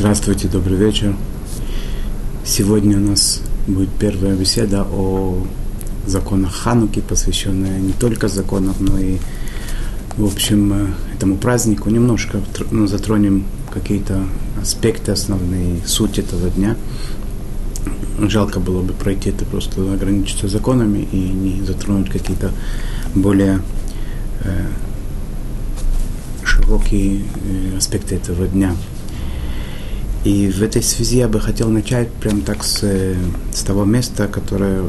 Здравствуйте, добрый вечер. Сегодня у нас будет первая беседа о законах Хануки, посвященная не только законам, но и, в общем, э, этому празднику. Немножко ну, затронем какие-то аспекты основные, суть этого дня. Жалко было бы пройти это просто ограничиться законами и не затронуть какие-то более э, широкие э, аспекты этого дня. И в этой связи я бы хотел начать прямо так с, э, с того места, которое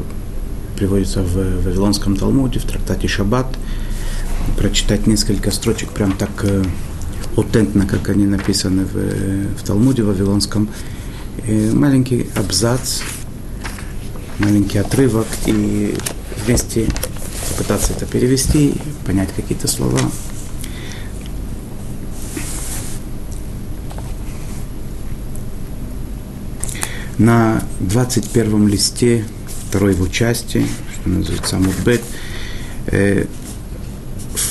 приводится в Вавилонском Талмуде, в трактате Шаббат, прочитать несколько строчек прям так э, аутентно, как они написаны в, э, в Талмуде Вавилонском. И маленький абзац, маленький отрывок, и вместе попытаться это перевести, понять какие-то слова – на 21 листе второй его части, что называется Мудбет, э,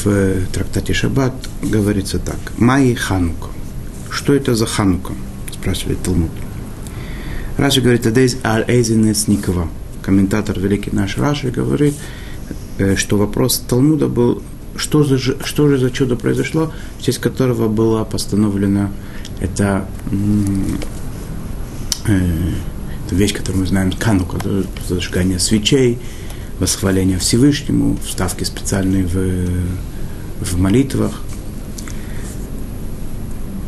в трактате Шаббат говорится так. Майи Ханука. Что это за Ханука? Спрашивает Талмуд. Раши говорит, Адейз аль эйзинес Никова. Комментатор великий наш Раши говорит, э, что вопрос Талмуда был, что, за, что же за чудо произошло, в честь которого была постановлена эта это вещь, которую мы знаем, канука, зажигание свечей, восхваление Всевышнему, вставки специальные в, в молитвах.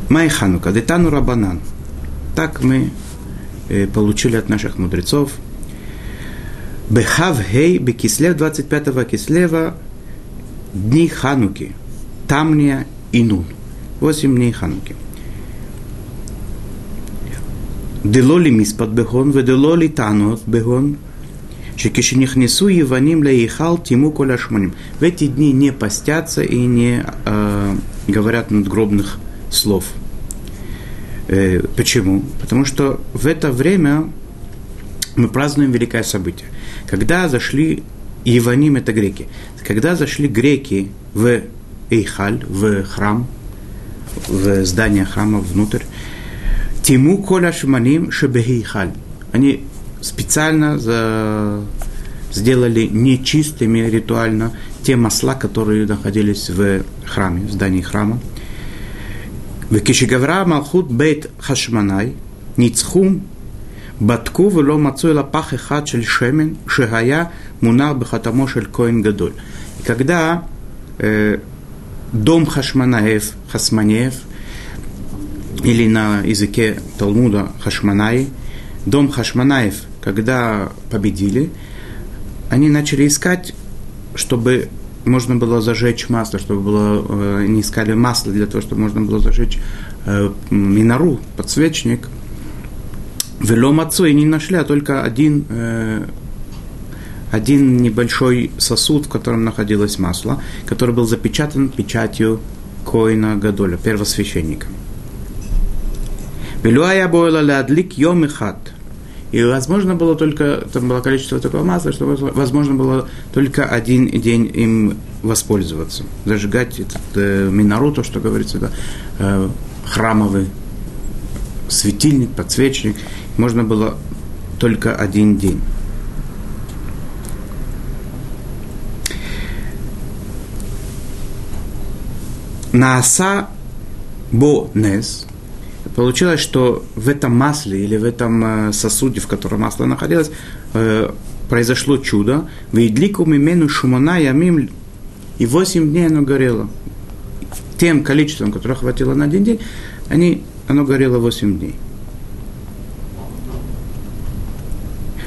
Май ханука, детану рабанан. Так мы э, получили от наших мудрецов. Бехав хей, бекислев 25 кислева, дни хануки, тамния и нун. Восемь дней хануки. דלא למספד בהון ודלא לטענות בהון, שכשנכנסו יוונים להיכל тиму כל השמונים. В эти дни не постятся и не э, говорят надгробных слов. Э, почему? Потому что в это время мы празднуем великое событие. Когда зашли Иваним, это греки, когда зашли греки в Эйхаль, в храм, в здание храма внутрь, Тиму коля шманим шебехейхаль. Они специально за... сделали нечистыми ритуально те масла, которые находились в храме, в здании храма. וכשגברה מלכות בית חשמנאי, ניצחו, בדקו ולא מצאו אלא פח אחד של שמן שהיה מונח בחתמו של כהן גדול. когда э, дом Хашманаев, Хасманеев, или на языке Талмуда Хашманай, дом Хашманаев, когда победили, они начали искать, чтобы можно было зажечь масло, чтобы было, э, они искали масло для того, чтобы можно было зажечь э, минору, подсвечник. Велом отцу и не нашли, а только один, э, один небольшой сосуд, в котором находилось масло, который был запечатан печатью Коина Гадоля, первосвященника. Велюая бойла лядлик йом и хат. И возможно было только, там было количество такого масла, что возможно было только один день им воспользоваться. Зажигать этот э, минору, то, что говорится, да, э, храмовый светильник, подсвечник, можно было только один день. Нааса бо нес, Получилось, что в этом масле или в этом э, сосуде, в котором масло находилось, э, произошло чудо. Вейдлику мимену шумана ямим, и восемь дней оно горело. Тем количеством, которое хватило на один день, они, оно горело восемь дней.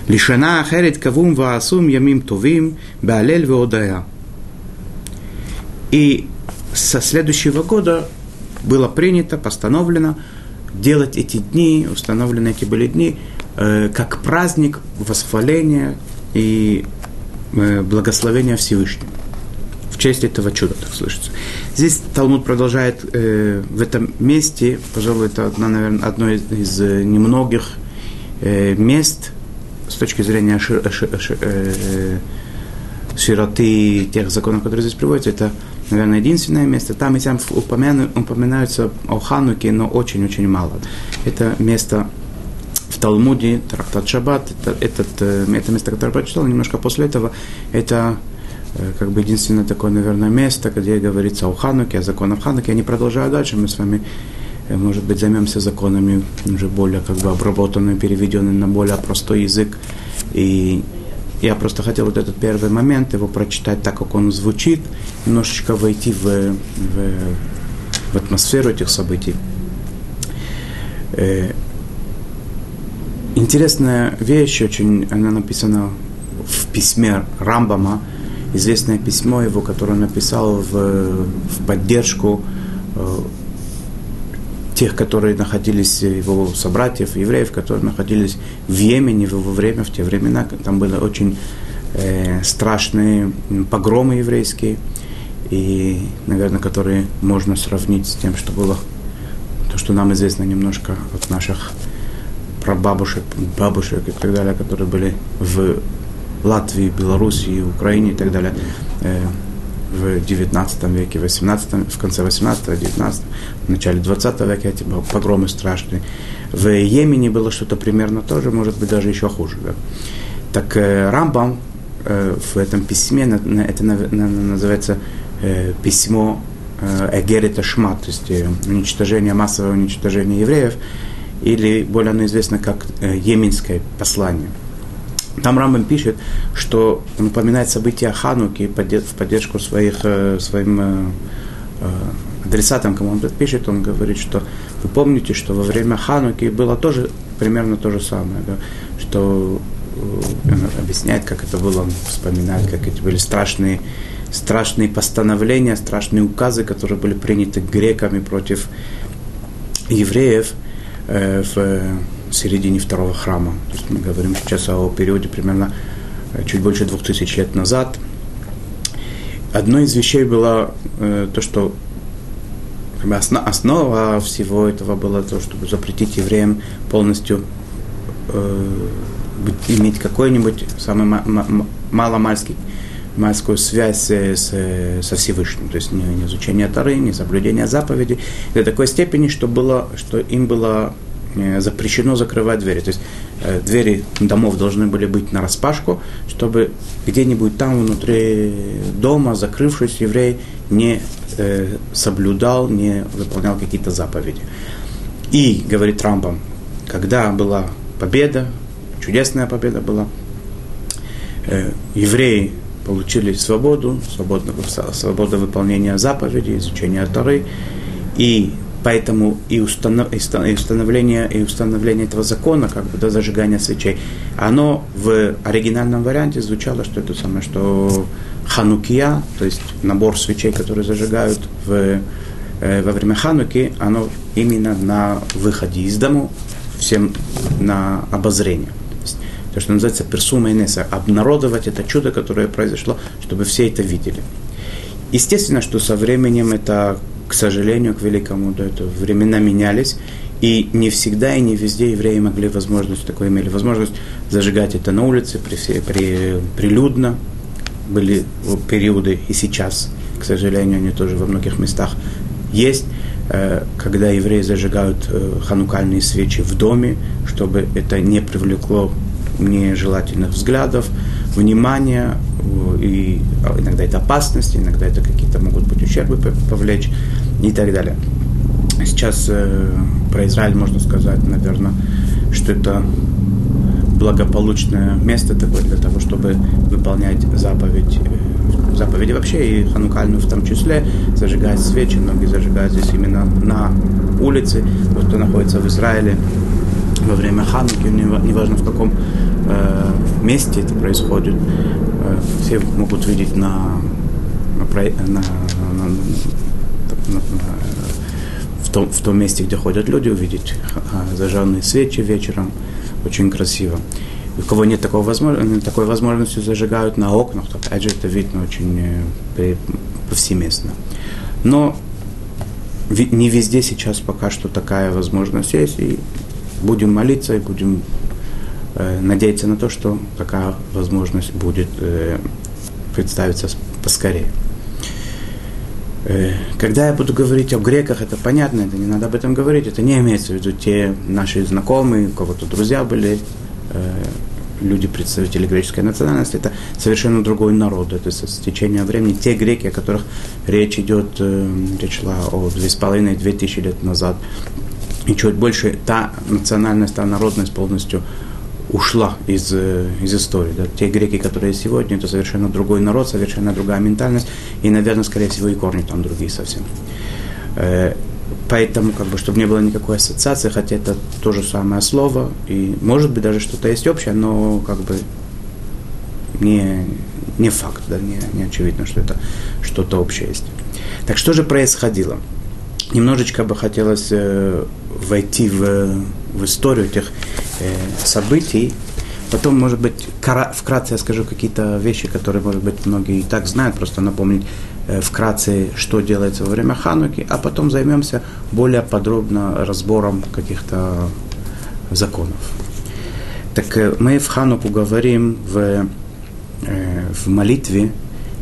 Лишана ахерет кавум ваасум ямим тувим беалель веодая. И со следующего года было принято, постановлено, делать эти дни, установлены эти были дни, э, как праздник восхваления и э, благословения Всевышнего. В честь этого чуда, так слышится. Здесь Талмуд продолжает э, в этом месте, пожалуй, это одно, наверное, одно из, из э, немногих э, мест с точки зрения шир, шир, шир, э, широты тех законов, которые здесь приводятся, это наверное, единственное место. Там и там упомяну, упоминаются о Хануке, но очень-очень мало. Это место в Талмуде, трактат Шаббат, это, этот, э, это место, которое прочитал, немножко после этого, это э, как бы единственное такое, наверное, место, где говорится о Хануке, о законах Хануки. Я не продолжаю дальше, мы с вами, э, может быть, займемся законами уже более как бы обработанными, переведенными на более простой язык. И я просто хотел вот этот первый момент его прочитать так, как он звучит, немножечко войти в, в, в атмосферу этих событий. Интересная вещь, очень, она написана в письме Рамбама, известное письмо его, которое он написал в, в поддержку э, тех, которые находились, его собратьев, евреев, которые находились в Йемене в его время, в те времена, там были очень э, страшные погромы еврейские, и, наверное, которые можно сравнить с тем, что было, то, что нам известно немножко от наших прабабушек, бабушек и так далее, которые были в Латвии, Белоруссии, Украине и так далее. Э, в 19 веке, 18, в конце 18 19 в начале 20 века эти погромы страшные. В Йемене было что-то примерно тоже, может быть, даже еще хуже. Да? Так э, Рамбам э, в этом письме, это называется письмо Эгерита Шмат, то есть уничтожение, массовое уничтожение евреев, или более оно известно как э, Йеменское послание. Там Рамбам пишет, что он упоминает события Хануки в поддержку своих, э, своим э, адресатам, кому он пишет, он говорит, что вы помните, что во время Хануки было тоже примерно то же самое, да, что он объясняет, как это было, он вспоминает, как эти были страшные, страшные постановления, страшные указы, которые были приняты греками против евреев – Э, в середине второго храма. То есть мы говорим сейчас о периоде примерно э, чуть больше двух тысяч лет назад. Одной из вещей было э, то, что основа всего этого было то, чтобы запретить евреям полностью иметь какой-нибудь самый маломальский мальскую связь с, со Всевышним, то есть не, не изучение Тары, не соблюдение заповедей, до такой степени, что, было, что им было э, запрещено закрывать двери. То есть э, двери домов должны были быть на распашку, чтобы где-нибудь там внутри дома, закрывшись, еврей не э, соблюдал, не выполнял какие-то заповеди. И, говорит Трампом, когда была победа, чудесная победа была, э, евреи получили свободу, свободу, свободу выполнения заповедей, изучения Торы, и поэтому и, установ, и установление, и установление этого закона, как бы до зажигания свечей, оно в оригинальном варианте звучало, что это самое, что ханукия, то есть набор свечей, которые зажигают в, э, во время хануки, оно именно на выходе из дому, всем на обозрение то, что называется персума инеса, обнародовать это чудо, которое произошло, чтобы все это видели. Естественно, что со временем это, к сожалению, к великому, да, это времена менялись, и не всегда и не везде евреи могли возможность, такой имели возможность зажигать это на улице, при, при, прилюдно. Были периоды и сейчас, к сожалению, они тоже во многих местах есть, э, когда евреи зажигают э, ханукальные свечи в доме, чтобы это не привлекло нежелательных взглядов, внимания, и иногда это опасности, иногда это какие-то могут быть ущербы повлечь и так далее. Сейчас э, про Израиль можно сказать, наверное, что это благополучное место такое для того, чтобы выполнять заповедь, э, заповеди вообще, и ханукальную в том числе, зажигать свечи, многие зажигают здесь именно на улице, тот, кто находится в Израиле, во время Хануки, неважно в каком э, месте это происходит, э, все могут видеть на, на, на, на, на в, том, в том месте, где ходят люди, увидеть зажженные свечи вечером. Очень красиво. У кого нет такого возможности, такой возможности, зажигают на окнах, опять же это видно очень э, повсеместно. Но не везде сейчас пока что такая возможность есть, и будем молиться и будем э, надеяться на то, что такая возможность будет э, представиться поскорее. Э, когда я буду говорить о греках, это понятно, это не надо об этом говорить, это не имеется в виду те наши знакомые, у кого-то друзья были, э, люди, представители греческой национальности, это совершенно другой народ. Это с течением времени те греки, о которых речь идет, э, речь шла о две с половиной, две тысячи лет назад, и чуть больше, та национальность, та народность полностью ушла из, э, из истории. Да. Те греки, которые сегодня, это совершенно другой народ, совершенно другая ментальность, и, наверное, скорее всего, и корни там другие совсем. Э, поэтому, как бы, чтобы не было никакой ассоциации, хотя это то же самое слово, и может быть даже что-то есть общее, но как бы не, не факт, да, не, не очевидно, что это что-то общее есть. Так что же происходило? Немножечко бы хотелось э, войти в, в историю э, событий. Потом, может быть, вкратце я скажу какие-то вещи, которые, может быть, многие и так знают, просто напомнить э, вкратце, что делается во время Хануки, а потом займемся более подробно разбором каких-то законов. Так э, мы в Хануку говорим в, э, в молитве,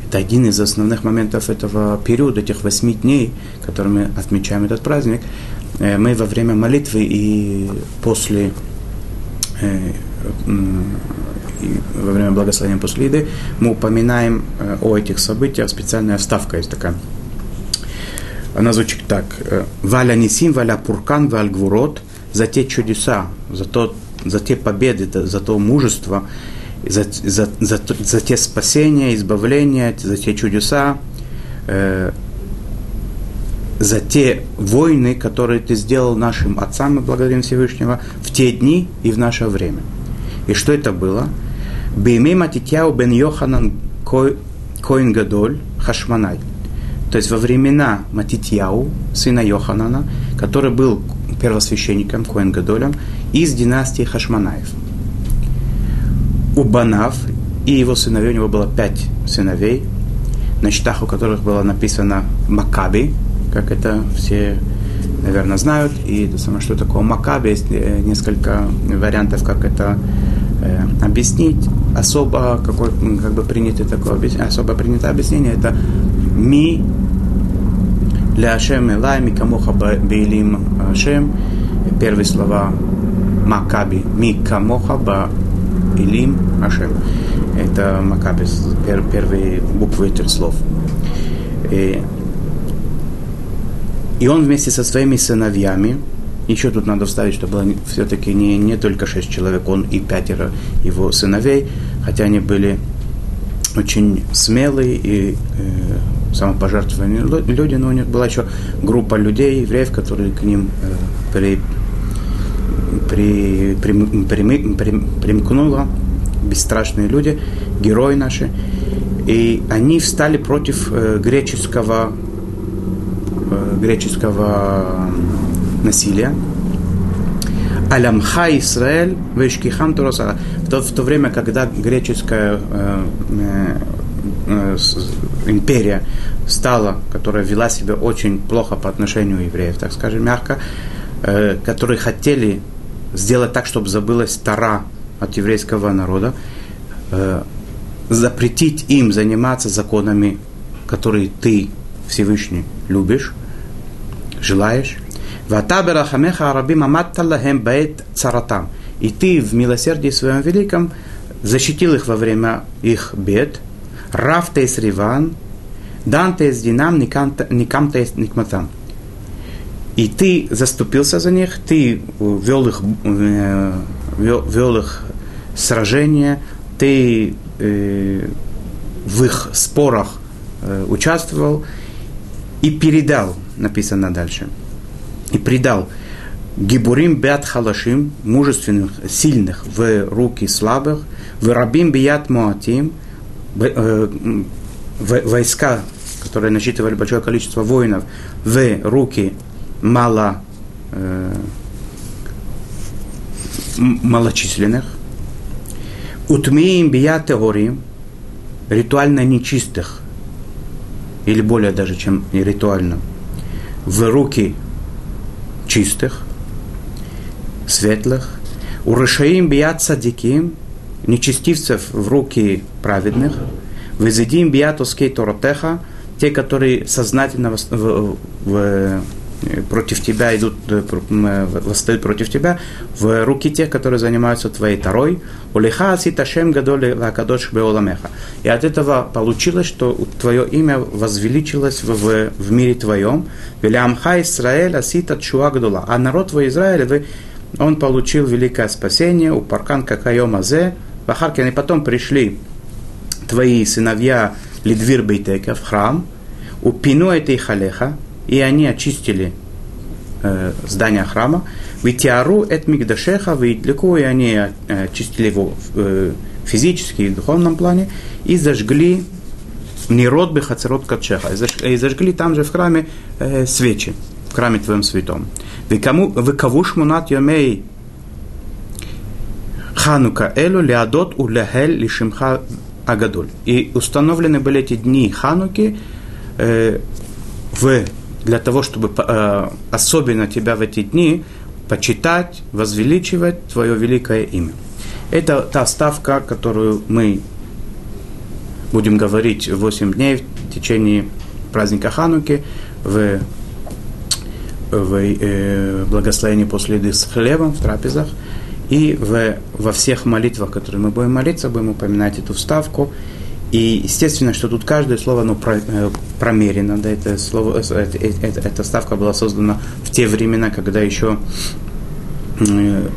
это один из основных моментов этого периода, этих восьми дней, которые мы отмечаем этот праздник, Э, мы во время молитвы и после э, во время благословения после еды мы упоминаем э, о этих событиях, специальная вставка есть такая. Она звучит так. «Валя нисим, валя пуркан, валь гвурот» за те чудеса, за, то, за те победы, за то мужество, за, за, за, за те спасения, избавления, за те чудеса, за те войны, которые ты сделал нашим отцам, мы благодарим Всевышнего, в те дни и в наше время. И что это было? Бейме Матитяу бен Йоханан Коин Гадоль Хашманай. То есть во времена Матитьяу, сына Йоханана, который был первосвященником Коин Гадолем из династии Хашманаев. У Банав и его сыновей, у него было пять сыновей, на счетах у которых было написано Макаби, как это все, наверное, знают. И то самое, что такое Макаби, есть э, несколько вариантов, как это э, объяснить. Особо, какой, как бы принято такое особо принято объяснение, это ми для Ашем Элай, ми камоха бейлим Ашем. Первые слова Макаби, ба Илим Ашем. Это Макаби, первые буквы этих слов. И и он вместе со своими сыновьями, еще тут надо вставить, что было все-таки не, не только шесть человек, он и пятеро его сыновей, хотя они были очень смелые и э, самопожертвованные люди, но у них была еще группа людей, евреев, которые к ним э, при, при, при, при, при, примкнула, бесстрашные люди, герои наши, и они встали против э, греческого греческого насилия. Алямха Исраэль Вешкихам Туросара. В то, в то время, когда греческая э, э, империя стала, которая вела себя очень плохо по отношению евреев, так скажем, мягко, э, которые хотели сделать так, чтобы забылась Тара от еврейского народа, э, запретить им заниматься законами, которые ты, Всевышний, любишь, желаешь. Ватаберахамеха арабим аматталлахем бейт царатам. И ты в милосердии своем великом защитил их во время их бед. Рафтейс риван, дантейс динам, никамтейс никматам. И ты заступился за них, ты вел их, э, вел, их сражения, ты э, в их спорах э, участвовал и передал написано дальше. И предал Гибурим бят халашим, мужественных, сильных в руки слабых, в рабим бият муатим, э, войска, которые насчитывали большое количество воинов, в руки мало, э, малочисленных, утмиим бият теорим, ритуально нечистых, или более даже, чем ритуально – в руки чистых, светлых, у Рашаим бият садиким, нечестивцев в руки праведных, везидим бият оскей торотеха, те, которые сознательно в, в, в, против тебя идут, восстают против тебя, в руки тех, которые занимаются твоей тарой. Улиха аситашем гадоли лакадош беоламеха. И от этого получилось, что твое имя возвеличилось в, в, в мире твоем. Велямха Исраэль асита чуа гадола. А народ твой Израиль, вы, он получил великое спасение, у паркан какайом азе. Вахаркин, и потом пришли твои сыновья Лидвир Бейтека в храм, у пину этой халеха, и они очистили э, здание храма, витиару эт мигдашеха, витлеку, и они э, очистили его э, физически и в духовном плане, и зажгли нерод бехацерот качеха, и зажгли там же в храме э, свечи, в храме твоем святом. Выкавуш мунат йомей Ханука Элу Леадот Улехель Лишимха Агадуль. И установлены были эти дни Хануки э, в для того, чтобы э, особенно тебя в эти дни почитать, возвеличивать твое великое имя. Это та ставка, которую мы будем говорить 8 дней в течение праздника Хануки в, в э, благословении после еды с хлебом в трапезах. И в, во всех молитвах, которые мы будем молиться, будем упоминать эту вставку. И естественно, что тут каждое слово оно про, э, промерено. Да, это слово, это, это, эта ставка была создана в те времена, когда еще э,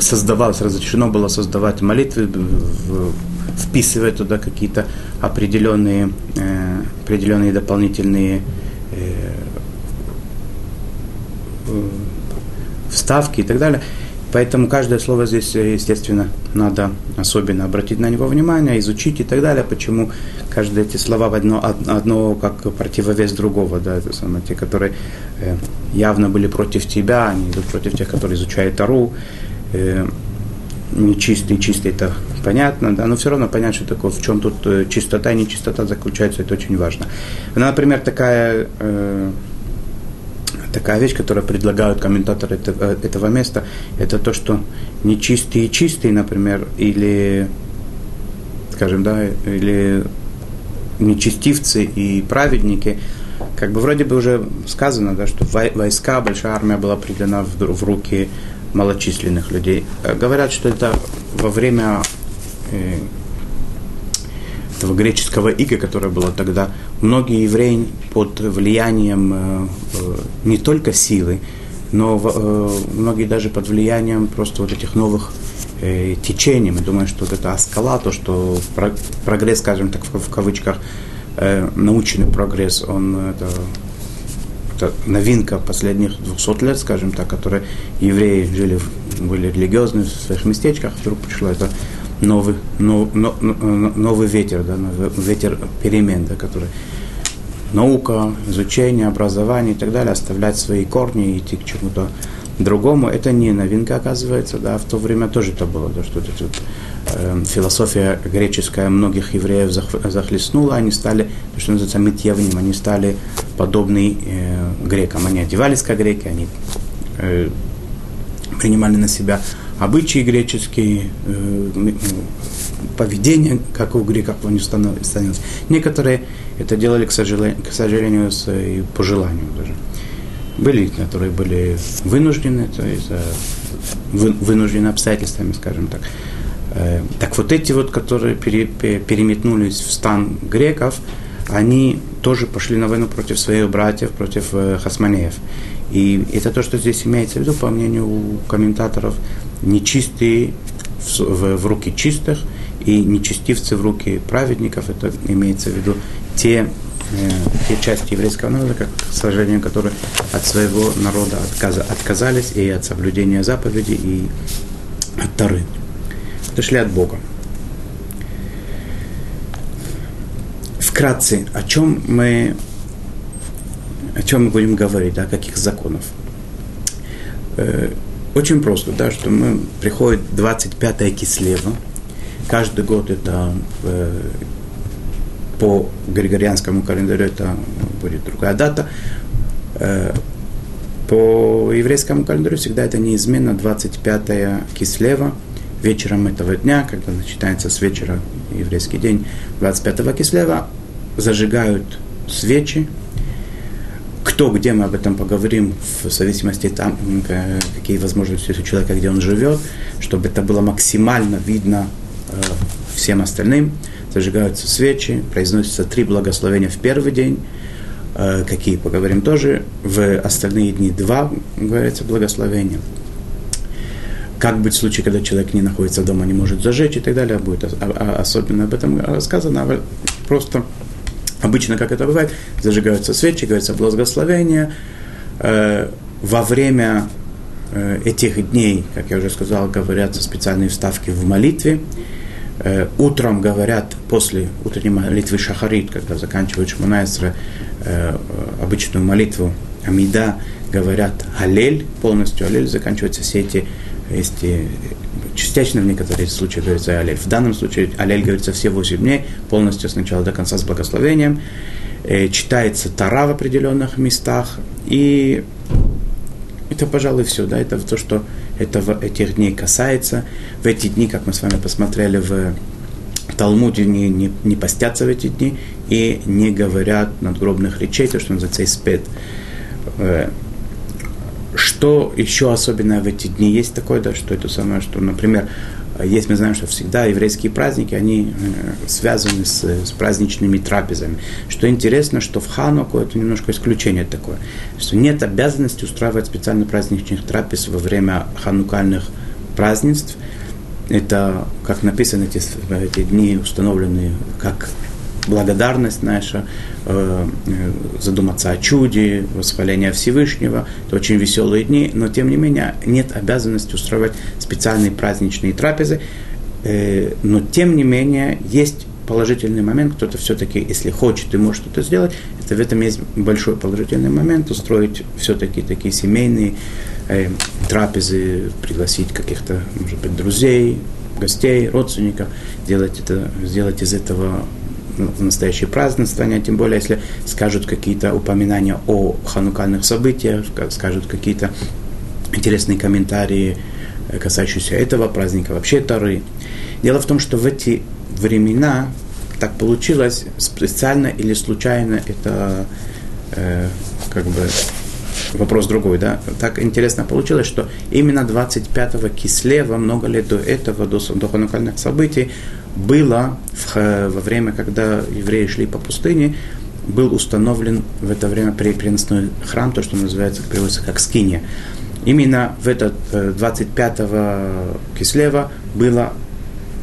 создавалось, разрешено было создавать молитвы, в, вписывать туда какие-то определенные, э, определенные дополнительные э, вставки и так далее. Поэтому каждое слово здесь, естественно, надо особенно обратить на него внимание, изучить и так далее. Почему каждое эти слова одно, одно как противовес другого, да, это самое, те, которые э, явно были против тебя, они идут против тех, которые изучают Тару. Э, нечистый, чистый, это понятно, да, но все равно понять, что такое, в чем тут э, чистота и нечистота заключается, это очень важно. Например, такая э, такая вещь, которую предлагают комментаторы этого, этого места, это то, что нечистые чистые, например, или, скажем, да, или нечестивцы и праведники, как бы вроде бы уже сказано, да, что войска, большая армия была придана в, в руки малочисленных людей. Говорят, что это во время э, этого греческого ига, которое было тогда, многие евреи под влиянием э, э, не только силы, но э, многие даже под влиянием просто вот этих новых течений. Мы думаем, что вот это аскала, то, что прогресс, скажем так, в, кавычках, научный прогресс, он это, это новинка последних 200 лет, скажем так, которые евреи жили, были религиозны в своих местечках, вдруг пришло это новый, нов, нов, новый ветер, да, новый ветер перемен, да, который наука, изучение, образование и так далее, оставлять свои корни и идти к чему-то другому, это не новинка, оказывается, да, в то время тоже это было, да, что это, э, философия греческая многих евреев захлестнула, они стали, то, что называется, митьявним, они стали подобны э, грекам, они одевались как греки, они э, принимали на себя обычаи греческие, э, поведение, как у греков не становилось. Некоторые это делали, к сожалению, к сожалению с, и по желанию даже. Были, которые были вынуждены, то есть э, вы, вынуждены обстоятельствами, скажем так. Э, так вот эти вот, которые пере, переметнулись в стан греков, они тоже пошли на войну против своих братьев, против э, хасманеев. И это то, что здесь имеется в виду, по мнению комментаторов, нечистые в, в, руки чистых и нечестивцы в руки праведников. Это имеется в виду те, э, те части еврейского народа, как, к сожалению, которые от своего народа отказа, отказались и от соблюдения заповедей, и от Тары. Отошли от Бога. Вкратце, о чем мы, о чем мы будем говорить, да, о каких законов. Очень просто, да, что мы приходит 25 кислева. Каждый год это э, по григорианскому календарю это будет другая дата. Э, по еврейскому календарю всегда это неизменно 25 кислева. Вечером этого дня, когда начинается с вечера еврейский день 25 кислева, зажигают свечи. Кто где, мы об этом поговорим, в зависимости там, какие возможности у человека, где он живет, чтобы это было максимально видно э, всем остальным. Зажигаются свечи, произносятся три благословения в первый день, э, какие поговорим тоже. В остальные дни два, говорится, благословения как быть в случае, когда человек не находится дома, не может зажечь и так далее, будет особенно об этом рассказано. Просто обычно, как это бывает, зажигаются свечи, говорится благословение. Э, во время э, этих дней, как я уже сказал, говорятся специальные вставки в молитве. Э, утром говорят, после утренней молитвы Шахарит, когда заканчивают Шманайсра, обычную молитву Амида, говорят Алель, полностью Алель, заканчиваются все эти есть частично в некоторых случаях говорится алель. В данном случае алель говорится все 8 дней, полностью с начала до конца с благословением. Э, читается Тара в определенных местах. И это, пожалуй, все. Да? Это то, что этого, этих дней касается. В эти дни, как мы с вами посмотрели в Талмуде, не, не, не постятся в эти дни и не говорят надгробных речей, то, что называется испед. Что еще особенное в эти дни есть такое, да, что это самое, что, например, есть, мы знаем, что всегда еврейские праздники, они э, связаны с, с праздничными трапезами. Что интересно, что в Хануку это немножко исключение такое, что нет обязанности устраивать специально праздничных трапез во время ханукальных празднеств. Это, как написано, эти, эти дни установлены как благодарность наша, э, э, задуматься о чуде, восхваление Всевышнего. Это очень веселые дни, но тем не менее нет обязанности устраивать специальные праздничные трапезы. Э, но тем не менее есть положительный момент, кто-то все-таки, если хочет и может что-то сделать, это в этом есть большой положительный момент, устроить все-таки такие семейные э, трапезы, пригласить каких-то, может быть, друзей, гостей, родственников, делать это, сделать из этого в настоящее празднование, тем более, если скажут какие-то упоминания о ханукальных событиях, скажут какие-то интересные комментарии, э, касающиеся этого праздника, вообще Тары. Дело в том, что в эти времена так получилось, специально или случайно, это э, как бы вопрос другой, да, так интересно получилось, что именно 25-го Кислева, много лет до этого, до, до ханукальных событий, было в, во время, когда евреи шли по пустыне, был установлен в это время переносной храм, то, что называется, переводится как скиния. Именно в этот 25-го э, Кислева было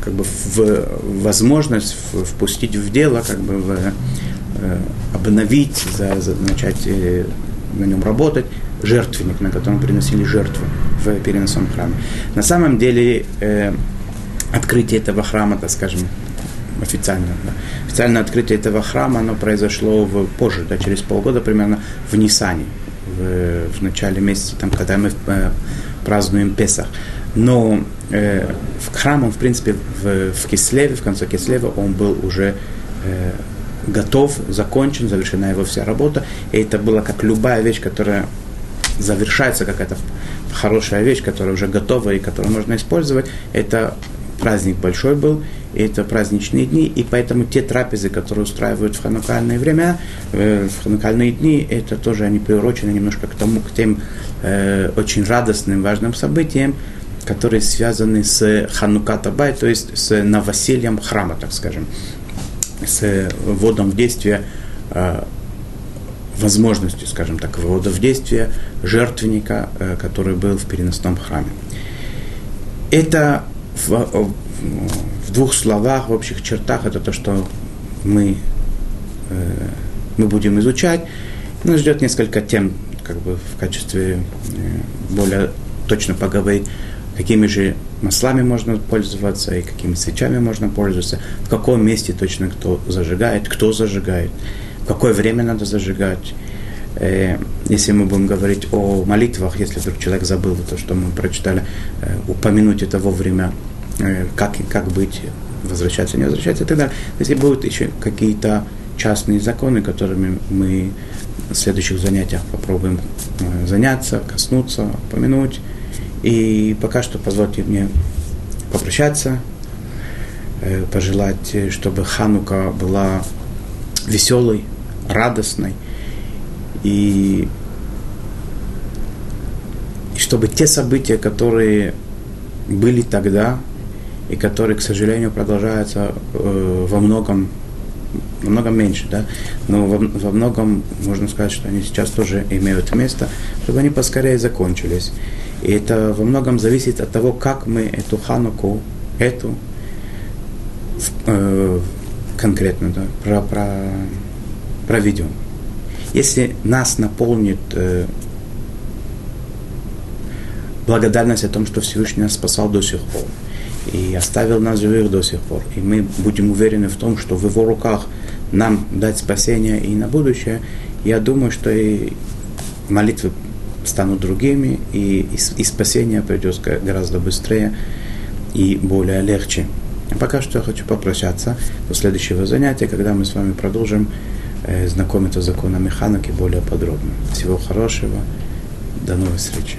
как бы в, возможность впустить в дело, как бы в, э, обновить, за, за, начать э, на нем работать, жертвенник, на котором приносили жертву в переносном храме. На самом деле э, открытие этого храма, так скажем, официально. Да. Официальное открытие этого храма, оно произошло в, позже, да, через полгода примерно в Нисане, в, в начале месяца, там, когда мы э, празднуем Песах. Но э, храм он, в принципе, в, в Кислеве, в конце Кислева, он был уже э, готов, закончен, завершена его вся работа. И это было как любая вещь, которая завершается, какая-то хорошая вещь, которая уже готова и которую можно использовать. Это праздник большой был, и это праздничные дни, и поэтому те трапезы, которые устраивают в ханукальные времена, э, в ханукальные дни, это тоже они приурочены немножко к тому, к тем э, очень радостным, важным событиям, которые связаны с Ханукатабай, то есть с новосельем храма, так скажем, с вводом в действие э, возможностью, скажем так, ввода в действие жертвенника, э, который был в переносном храме. Это в, в двух словах, в общих чертах, это то, что мы, э, мы будем изучать. Нас ждет несколько тем, как бы в качестве э, более точно поговорить, какими же маслами можно пользоваться и какими свечами можно пользоваться, в каком месте точно кто зажигает, кто зажигает, в какое время надо зажигать. Э, если мы будем говорить о молитвах, если вдруг человек забыл то, что мы прочитали, э, упомянуть это вовремя, э, как, как быть, возвращаться, не возвращаться и так далее. Если будут еще какие-то частные законы, которыми мы в следующих занятиях попробуем заняться, коснуться, упомянуть. И пока что позвольте мне попрощаться, пожелать, чтобы Ханука была веселой, радостной. И, и чтобы те события, которые были тогда, и которые, к сожалению, продолжаются э, во многом намного меньше, да, но во, во многом можно сказать, что они сейчас тоже имеют место, чтобы они поскорее закончились. И это во многом зависит от того, как мы эту хануку, эту э, конкретно, да, про, про, проведем. Если нас наполнит э, благодарность о том, что Всевышний нас спасал до сих пор, и оставил нас живых до сих пор. И мы будем уверены в том, что в его руках нам дать спасение и на будущее. Я думаю, что и молитвы станут другими, и, и, и спасение придет гораздо быстрее и более легче. А пока что я хочу попрощаться до следующего занятия, когда мы с вами продолжим э, знакомиться с законом механики более подробно. Всего хорошего, до новых встреч.